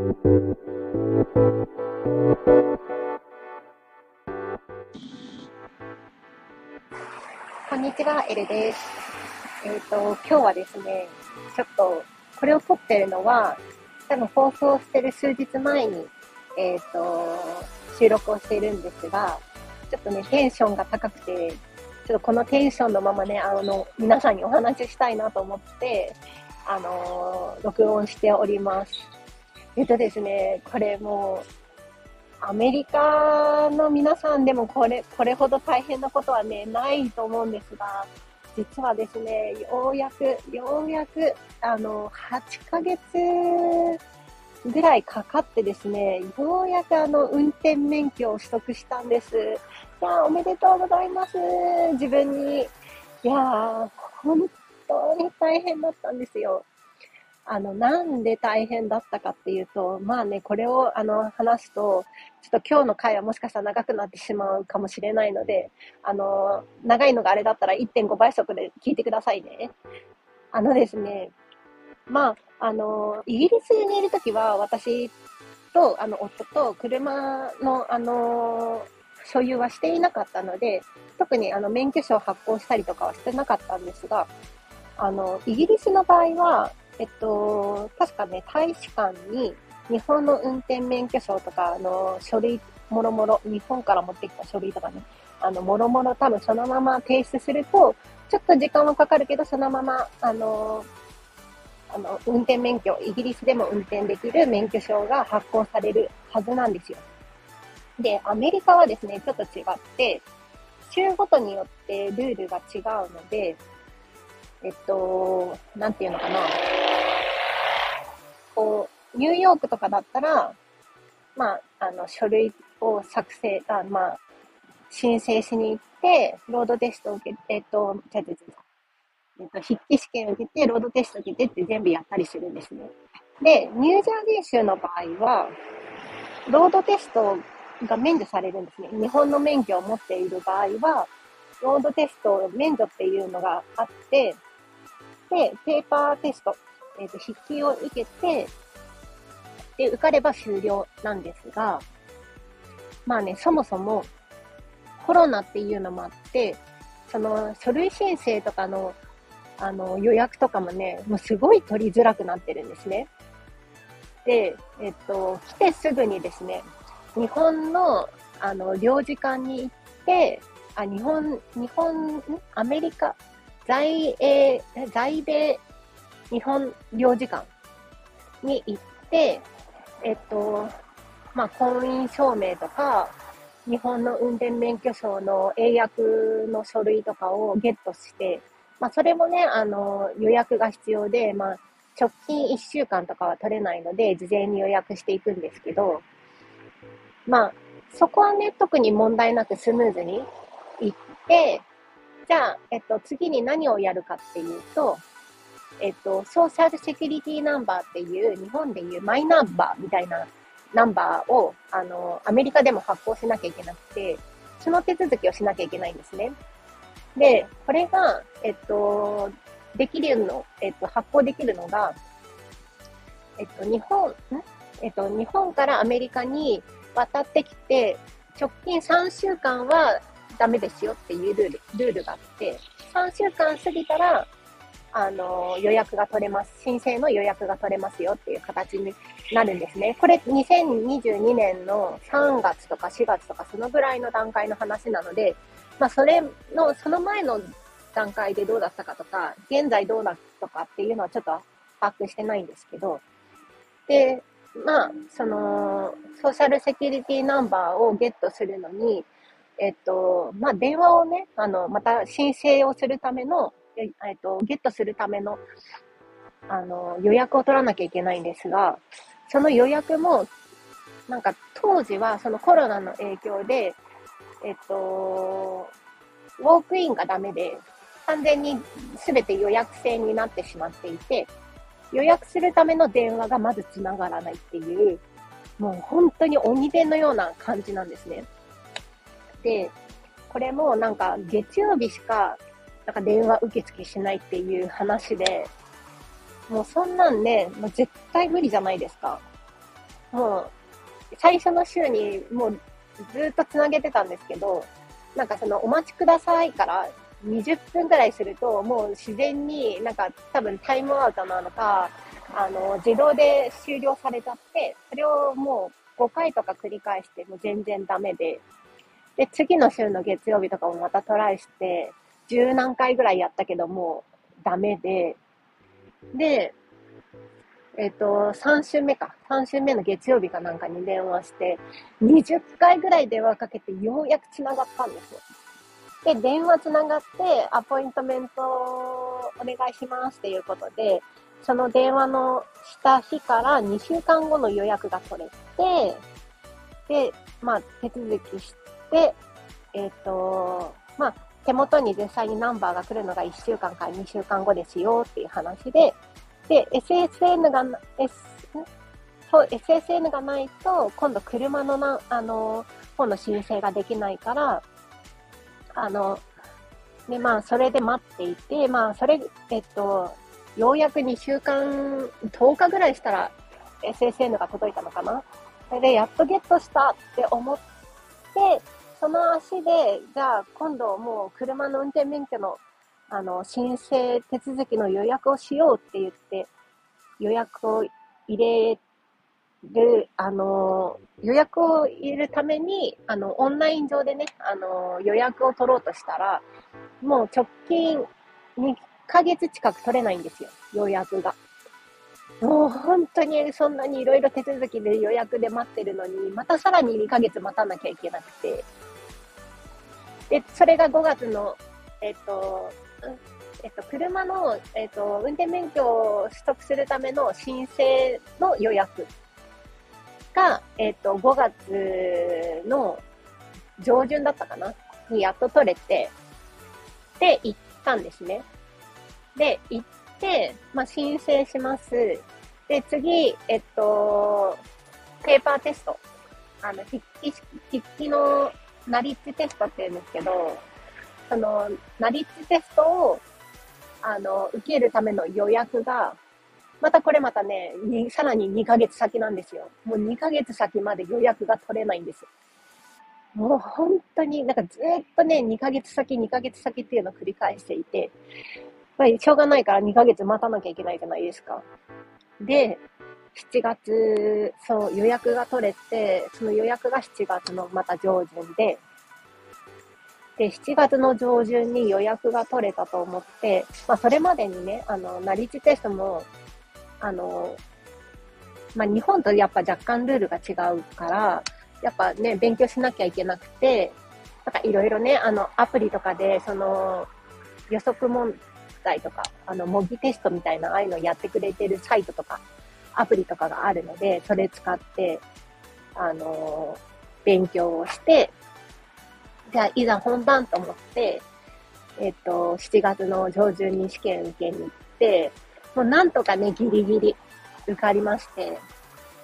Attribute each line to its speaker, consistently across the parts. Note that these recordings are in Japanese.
Speaker 1: こんにちは、エルです。えっ、と、今日はですね、ちょっと、これを撮ってるのは、多分放送してる数日前に、えっ、と、収録をしているんですが、ちょっとね、テンションが高くて、ちょっとこのテンションのままね、あの、皆さんにお話ししたいなと思って、あの、録音しております。えっとですね、これもう、アメリカの皆さんでもこれ、これほど大変なことはね、ないと思うんですが、実はですね、ようやく、ようやく、あの、8ヶ月ぐらいかかってですね、ようやくあの、運転免許を取得したんです。いやおめでとうございます。自分に。いやー、本当に大変だったんですよ。あの、なんで大変だったかっていうと、まあね、これをあの話すと、ちょっと今日の回はもしかしたら長くなってしまうかもしれないので、あの、長いのがあれだったら1.5倍速で聞いてくださいね。あのですね、まあ、あの、イギリスにいるときは私と、あの、夫と車の、あの、所有はしていなかったので、特にあの免許証を発行したりとかはしてなかったんですが、あの、イギリスの場合は、えっと、確かね、大使館に日本の運転免許証とか、あの、書類、もろもろ、日本から持ってきた書類とかね、あの、もろもろ多分そのまま提出すると、ちょっと時間はかかるけど、そのまま、あの、あの、運転免許、イギリスでも運転できる免許証が発行されるはずなんですよ。で、アメリカはですね、ちょっと違って、州ごとによってルールが違うので、えっと、なんていうのかな。ニューヨークとかだったら、まあ、あの、書類を作成、あまあ、申請しに行って、ロードテストを受けて、えっと、じゃじゃじゃえっと、筆記試験を受けて、ロードテストを受けてって全部やったりするんですね。で、ニュージャージー州の場合は、ロードテストが免除されるんですね。日本の免許を持っている場合は、ロードテスト免除っていうのがあって、で、ペーパーテスト、えっ、と、筆記を受けて、で、受かれば終了なんですが、まあね、そもそもコロナっていうのもあって、その書類申請とかのあの予約とかもね、もうすごい取りづらくなってるんですね。で、えっと、来てすぐにですね、日本のあの領事館に行って、あ、日本、日本、アメリカ、在英、在米日本領事館に行って、えっと、まあ、婚姻証明とか、日本の運転免許証の英訳の書類とかをゲットして、まあ、それもね、あの、予約が必要で、まあ、直近1週間とかは取れないので、事前に予約していくんですけど、まあ、そこはね、特に問題なくスムーズに行って、じゃあ、えっと、次に何をやるかっていうと、えっと、ソーシャルセキュリティナンバーっていう、日本でいうマイナンバーみたいなナンバーを、あの、アメリカでも発行しなきゃいけなくて、その手続きをしなきゃいけないんですね。で、これが、えっと、できるの、えっと、発行できるのが、えっと、日本、えっと、日本からアメリカに渡ってきて、直近3週間はダメですよっていうルール、ルールがあって、3週間過ぎたら、あの、予約が取れます。申請の予約が取れますよっていう形になるんですね。これ2022年の3月とか4月とかそのぐらいの段階の話なので、まあそれの、その前の段階でどうだったかとか、現在どうだとかっていうのはちょっと把握してないんですけど、で、まあ、その、ソーシャルセキュリティナンバーをゲットするのに、えっと、まあ、電話をね、あの、また申請をするための、えっと、ゲットするための、あの、予約を取らなきゃいけないんですが、その予約も、なんか当時はそのコロナの影響で、えっと、ウォークインがダメで、完全に全て予約制になってしまっていて、予約するための電話がまず繋がらないっていう、もう本当に鬼伝のような感じなんですね。で、これもなんか月曜日しかなんか電話受付しないっていう話で、もうそんなんね、もう絶対無理じゃないですか。もう、最初の週にもうずっとつなげてたんですけど、なんかそのお待ちくださいから20分くらいすると、もう自然になんか多分タイムアウトなのか、あの、自動で終了されちゃって、それをもう5回とか繰り返しても全然ダメで、で、次の週の月曜日とかもまたトライして、十何回ぐらいやったけどもうダメで、で、えっ、ー、と、3週目か。3週目の月曜日かなんかに電話して、20回ぐらい電話かけてようやく繋がったんですよ。で、電話繋がって、アポイントメントお願いしますっていうことで、その電話のした日から2週間後の予約が取れて、で、まあ、手続きして、えっ、ー、と、まあ、手元に実際にナンバーが来るのが1週間から2週間後ですよっていう話で、で、SSN が、S、そう、SSN がないと、今度車のな、あの、本の申請ができないから、あの、で、まあ、それで待っていて、まあ、それ、えっと、ようやく2週間、10日ぐらいしたら SSN が届いたのかな。それで、やっとゲットしたって思って、その足で、じゃあ今度もう車の運転免許のあの申請手続きの予約をしようって言って、予約を入れる、あの、予約を入れるために、あの、オンライン上でね、あの、予約を取ろうとしたら、もう直近2ヶ月近く取れないんですよ、予約が。もう本当にそんなにいろいろ手続きで予約で待ってるのに、またさらに2ヶ月待たなきゃいけなくて。で、それが5月の、えっと、えっと、車の、えっと、運転免許を取得するための申請の予約が、えっと、5月の上旬だったかな？にやっと取れて、で、行ったんですね。で、行って、まあ、申請します。で、次、えっと、ペーパーテスト。あの、筆記、筆記のナリッジテストって言うんですけど、その、ナリッジテストを、あの、受けるための予約が、またこれまたね、さらに2ヶ月先なんですよ。もう2ヶ月先まで予約が取れないんです。もう本当に、なんかずっとね、2ヶ月先、2ヶ月先っていうのを繰り返していて、まあ、しょうがないから2ヶ月待たなきゃいけないじゃないですか。で、7月、そう、予約が取れて、その予約が7月のまた上旬で、で、7月の上旬に予約が取れたと思って、まあ、それまでにね、あの、ナリッジテストも、あの、まあ、日本とやっぱ若干ルールが違うから、やっぱね、勉強しなきゃいけなくて、なんかいろいろね、あの、アプリとかで、その、予測問題とか、あの、模擬テストみたいな、ああいうのやってくれてるサイトとか、アプリとかがあるので、それ使って、あの、勉強をして、じゃあ、いざ本番と思って、えっと、7月の上旬に試験受けに行って、もうなんとかね、ギリギリ受かりまして、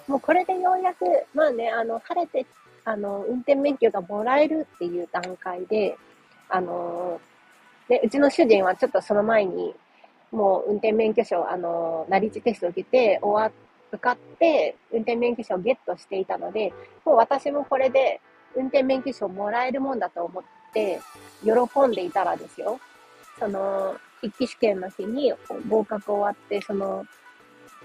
Speaker 1: もうこれでようやく、まあね、あの、晴れて、あの、運転免許がもらえるっていう段階で、あの、で、うちの主人はちょっとその前に、もう運転免許証、あの、なり地テスト受けて、終わ、受かって、運転免許証をゲットしていたので、もう私もこれで、運転免許証もらえるもんだと思って、喜んでいたらですよ。その、筆記試験の日に合格終わって、その、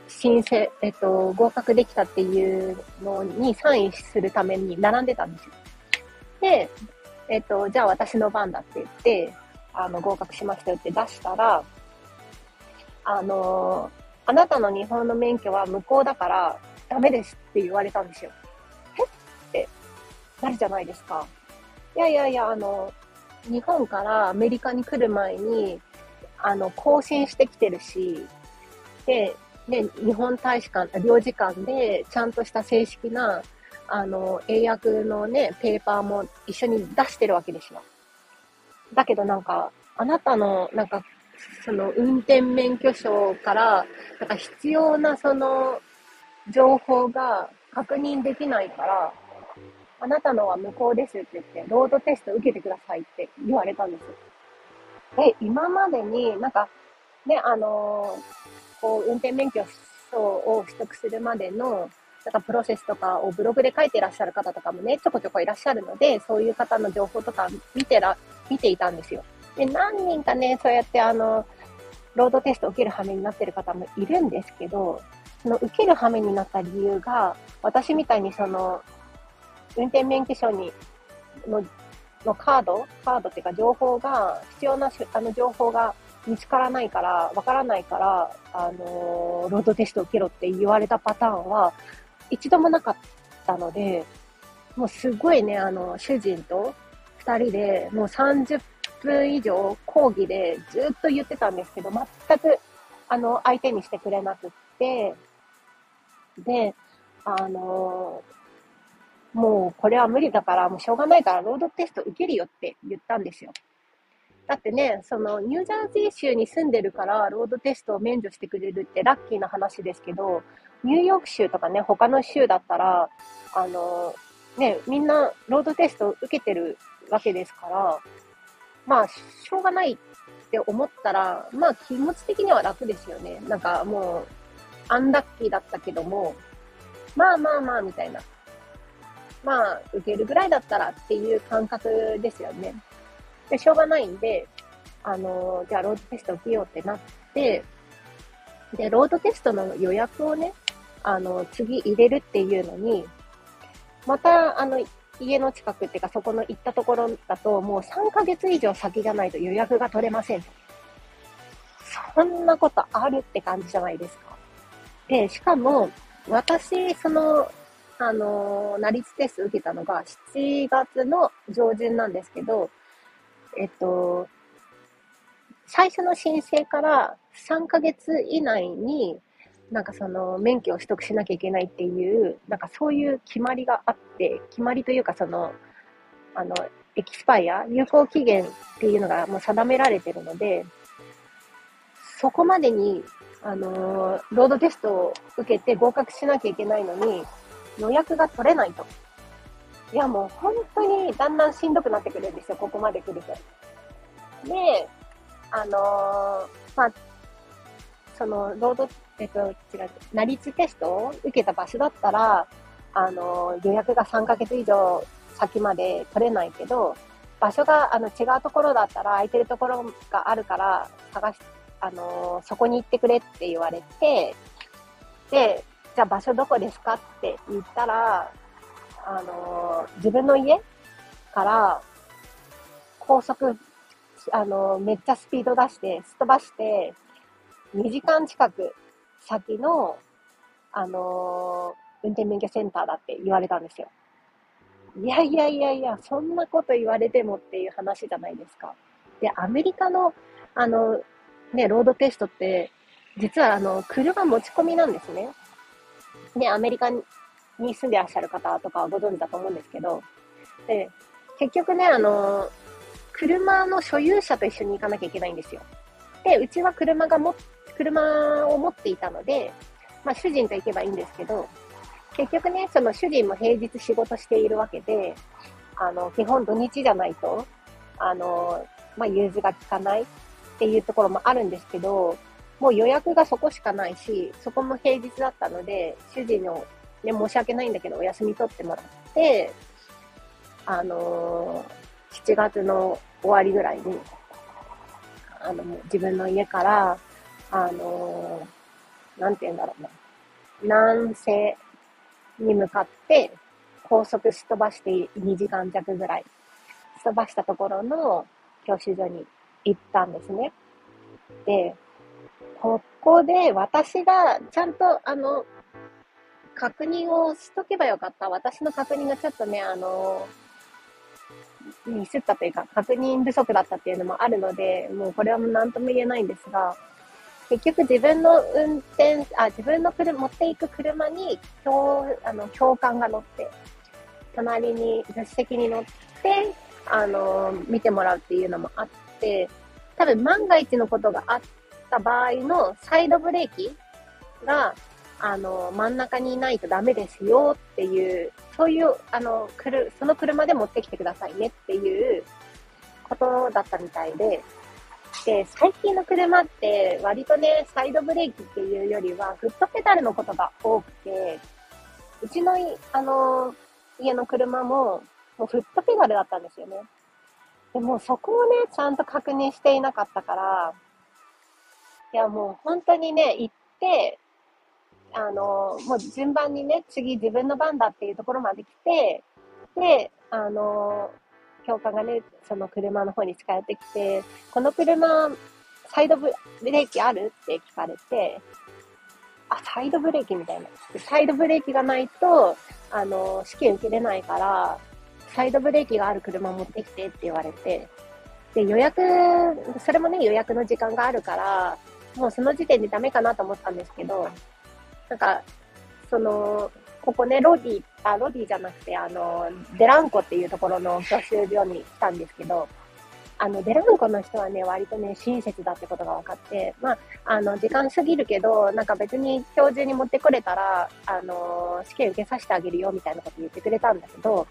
Speaker 1: 申請、えっと、合格できたっていうのにサインするために並んでたんですよ。で、えっと、じゃあ私の番だって言って、あの、合格しましたよって出したら、あの、あなたの日本の免許は無効だからダメですって言われたんですよ。え？ってなるじゃないですか。いやいやいや、あの、日本からアメリカに来る前に、あの、更新してきてるし、で、ね、日本大使館、領事館で、ちゃんとした正式な、あの、英訳のね、ペーパーも一緒に出してるわけですよ。だけどなんか、あなたの、なんか、その、運転免許証から、なんか必要なその、情報が確認できないから、あなたのは無効ですって言って、ロードテスト受けてくださいって言われたんです。で、今までになんか、ね、あのー、こう、運転免許証を取得するまでの、なんかプロセスとかをブログで書いてらっしゃる方とかもね、ちょこちょこいらっしゃるので、そういう方の情報とか見てら、見ていたんですよ。で、何人かね、そうやってあの、ロードテストを受ける羽目になってる方もいるんですけど、その受ける羽目になった理由が、私みたいにその、運転免許証に、の、のカードカードっていうか情報が、必要なあの情報が見つからないから、わからないから、あのー、ロードテスト受けろって言われたパターンは、一度もなかったので、もうすごいね、あの、主人と二人で、もう30分以上講義でずっと言ってたんですけど、全く、あの、相手にしてくれなくって、で、あの、もうこれは無理だから、もうしょうがないからロードテスト受けるよって言ったんですよ。だってね、そのニュージャージー州に住んでるからロードテストを免除してくれるってラッキーな話ですけど、ニューヨーク州とかね、他の州だったら、あの、ね、みんなロードテスト受けてるわけですから、まあ、しょうがないって思ったら、まあ気持ち的には楽ですよね。なんかもう、アンラッキーだったけども、まあまあまあ、みたいな。まあ、受けるぐらいだったらっていう感覚ですよね。で、しょうがないんで、あの、じゃあロードテスト受けようってなって、で、ロードテストの予約をね、あの、次入れるっていうのに、また、あの、家の近くっていうか、そこの行ったところだと、もう3ヶ月以上先じゃないと予約が取れません。そんなことあるって感じじゃないですか。で、しかも、私、その、あの、ナリツテスト受けたのが7月の上旬なんですけど、えっと、最初の申請から3ヶ月以内に、なんかその免許を取得しなきゃいけないっていう、なんかそういう決まりがあって、決まりというかその、あの、エキスパイア、有効期限っていうのがもう定められてるので、そこまでに、あの、ロードテストを受けて合格しなきゃいけないのに、予約が取れないと。いや、もう本当にだんだんしんどくなってくるんですよ、ここまで来ると。で、あのー、まあ、その、ロード、えっと、違う、成立テストを受けた場所だったら、あの、予約が3ヶ月以上先まで取れないけど、場所があの違うところだったら空いてるところがあるから探し、あの、そこに行ってくれって言われて、で、じゃあ場所どこですかって言ったら、あの、自分の家から高速、あの、めっちゃスピード出して、すっ飛ばして、2時間近く先の、あのー、運転免許センターだって言われたんですよ。いやいやいやいや、そんなこと言われてもっていう話じゃないですか。で、アメリカの、あの、ね、ロードテストって、実はあの、車持ち込みなんですね。で、アメリカに住んでらっしゃる方とかはご存知だと思うんですけど、で、結局ね、あの、車の所有者と一緒に行かなきゃいけないんですよ。で、うちは車がも、車を持っていたので、まあ主人と行けばいいんですけど、結局ね、その主人も平日仕事しているわけで、あの、基本土日じゃないと、あの、まあ融通が効かないっていうところもあるんですけど、もう予約がそこしかないし、そこも平日だったので、主人のね、申し訳ないんだけど、お休み取ってもらって、あのー、7月の終わりぐらいに、あの、自分の家から、あのー、なんて言うんだろうな、南西に向かって、高速すっ飛ばして2時間弱ぐらい、すっ飛ばしたところの教習所に行ったんですね。で、ここで私がちゃんとあの、確認をしとけばよかった。私の確認がちょっとね、あの、ミスったというか、確認不足だったっていうのもあるので、もうこれは何とも言えないんですが、結局自分の運転、あ、自分の車、持っていく車に、教、あの、教官が乗って、隣に、助手席に乗って、あの、見てもらうっていうのもあって、多分万が一のことがあった場合のサイドブレーキが、あの、真ん中にいないとダメですよっていう、そういう、あの、その車で持ってきてくださいねっていうことだったみたいで、で、最近の車って割とね、サイドブレーキっていうよりは、フットペダルのことが多くて、うちの、あの、家の車も、もうフットペダルだったんですよね。でもそこをね、ちゃんと確認していなかったから、いやもう本当にね、行って、あの、もう順番にね、次自分の番だっていうところまで来て、で、あの、教官がね、その車の方に近寄ってきて、この車、サイドブレーキあるって聞かれて、あ、サイドブレーキみたいな。サイドブレーキがないと、あの、試験受けれないから、サイドブレーキがある車持ってきてって言われて、で、予約、それもね、予約の時間があるから、もうその時点でダメかなと思ったんですけど、なんか、その、ここね、ロディ、あ、ロディじゃなくて、あの、デランコっていうところの教習所に来たんですけど、あの、デランコの人はね、割とね、親切だってことが分かって、まあ、あの、時間過ぎるけど、なんか別に今日中に持ってこれたら、あの、試験受けさせてあげるよ、みたいなこと言ってくれたんだけど、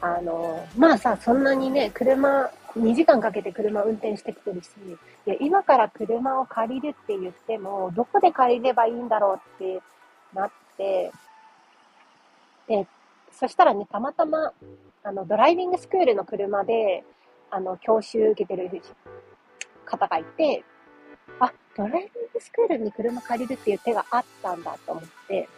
Speaker 1: あの、まあさ、そんなにね、車、2時間かけて車運転してきてるし、いや、今から車を借りるって言っても、どこで借りればいいんだろうってなって、で、そしたらね、たまたま、あの、ドライビングスクールの車で、あの、教習受けてる方がいて、あ、ドライビングスクールに車借りるっていう手があったんだと思って、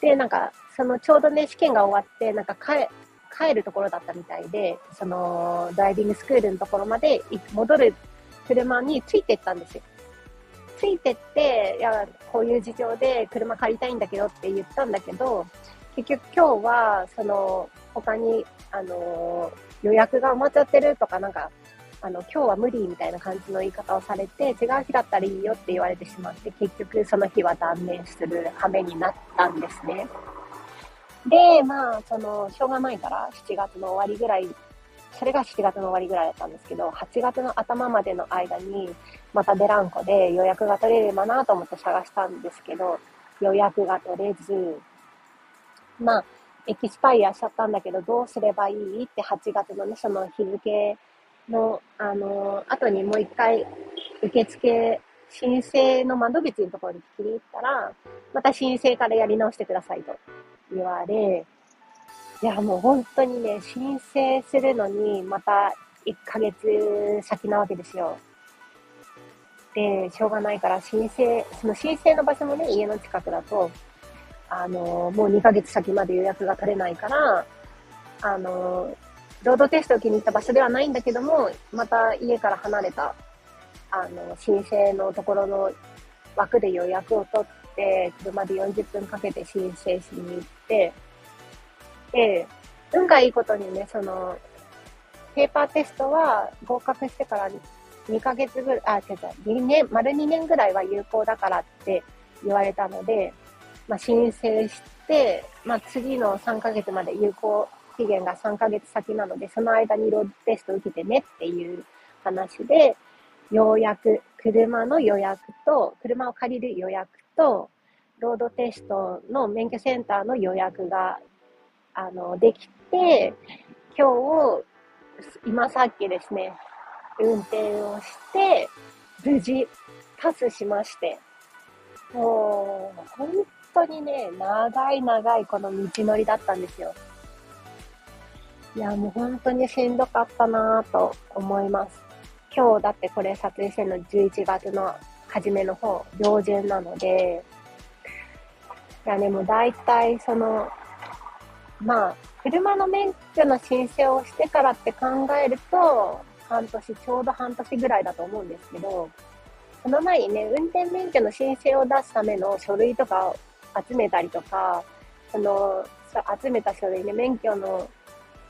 Speaker 1: で、なんか、そのちょうどね、試験が終わって、なんか帰、帰るところだったみたいで、その、ドライビングスクールのところまで戻る車についてったんですよ。ついてって、いや、こういう事情で車借りたいんだけどって言ったんだけど、結局今日は、その、他に、あの予約が埋まっちゃってるとか、なんか、あの、今日は無理みたいな感じの言い方をされて、違う日だったらいいよって言われてしまって、結局その日は断念する羽目になったんですね。で、まあ、その、しょうがないから、7月の終わりぐらい、それが7月の終わりぐらいだったんですけど、8月の頭までの間に、またデランコで予約が取れればなと思って探したんですけど、予約が取れず、まあ、エキスパイアしちゃったんだけど、どうすればいいって8月のね、その日付の、あの、後にもう一回、受付、申請の窓口のところに聞きに行ったら、また申請からやり直してくださいと言われ、いや、もう本当にね、申請するのに、また1ヶ月先なわけですよ。で、しょうがないから申請、その申請の場所もね、家の近くだと、あの、もう2ヶ月先まで予約が取れないから、あの、ロードテストを気に入った場所ではないんだけども、また家から離れた、あの、申請のところの枠で予約を取って、車で40分かけて申請しに行って、で、運がいいことにね、その、ペーパーテストは合格してから2ヶ月ぐらい、あ、違う違う、2年、丸2年ぐらいは有効だからって言われたので、まあ、申請して、まあ、次の3ヶ月まで有効期限が3ヶ月先なので、その間にロードテスト受けてねっていう話で、ようやく車の予約と、車を借りる予約と、ロードテストの免許センターの予約が、あの、できて、今日、今さっきですね、運転をして、無事、パスしまして、もう、本当にね、長い長いこの道のりだったんですよ。いや、もう本当にしんどかったなぁと思います。今日だってこれ撮影してるの11月の初めの方、上旬なので、いやね、も大体その、まあ、車の免許の申請をしてからって考えると、半年、ちょうど半年ぐらいだと思うんですけど、その前にね、運転免許の申請を出すための書類とか集めたりとか、その、集めた書類ね、免許の、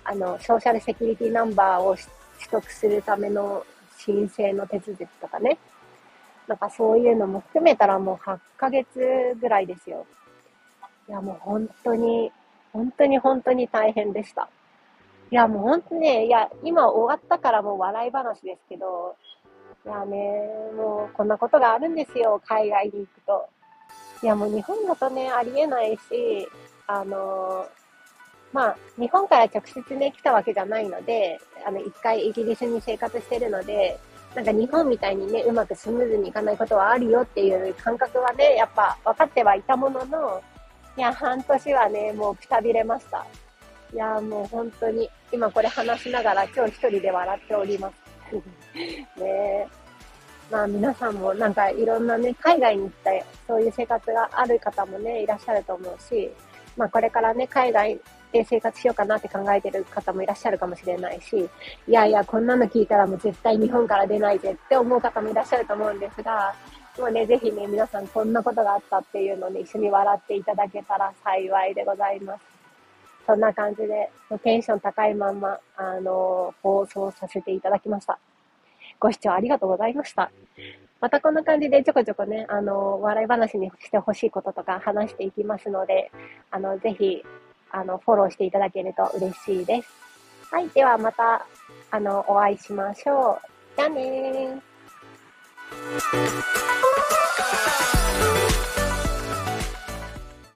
Speaker 1: あの、ソーシャルセキュリティナンバーを取得するための申請の手続きとかね。なんかそういうのも含めたらもう8ヶ月ぐらいですよ。いやもう本当に、本当に本当に大変でした。いやもう本当ね、いや、今終わったからもう笑い話ですけど、いやね、もうこんなことがあるんですよ、海外に行くと。いや、もう日本だとね、ありえないし、あのまあ、日本から直接ね、来たわけじゃないので、あの、一回イギリスに生活してるので、なんか日本みたいにね、うまくスムーズにいかないことはあるよっていう感覚はね、やっぱ分かってはいたものの、いや、半年はね、もうくたびれました。いや、もう本当に、今これ話しながら今日一人で笑っております。ねまあ皆さんもなんかいろんなね、海外に行ったそういう生活がある方もね、いらっしゃると思うし、まあこれからね、海外で生活しようかなって考えてる方もいらっしゃるかもしれないし、いやいや、こんなの聞いたらもう絶対日本から出ないぜって思う方もいらっしゃると思うんですが、もうね、ぜひね、皆さんこんなことがあったっていうのをね、一緒に笑っていただけたら幸いでございます。そんな感じで、テンション高いまんま、あのー、放送させていただきました。ご視聴ありがとうございました。またこんな感じでちょこちょこね、あの、笑い話にしてほしいこととか話していきますので、あの、ぜひ、あの、フォローしていただけると嬉しいです。はい。ではまた、あの、お会いしましょう。じゃあねー。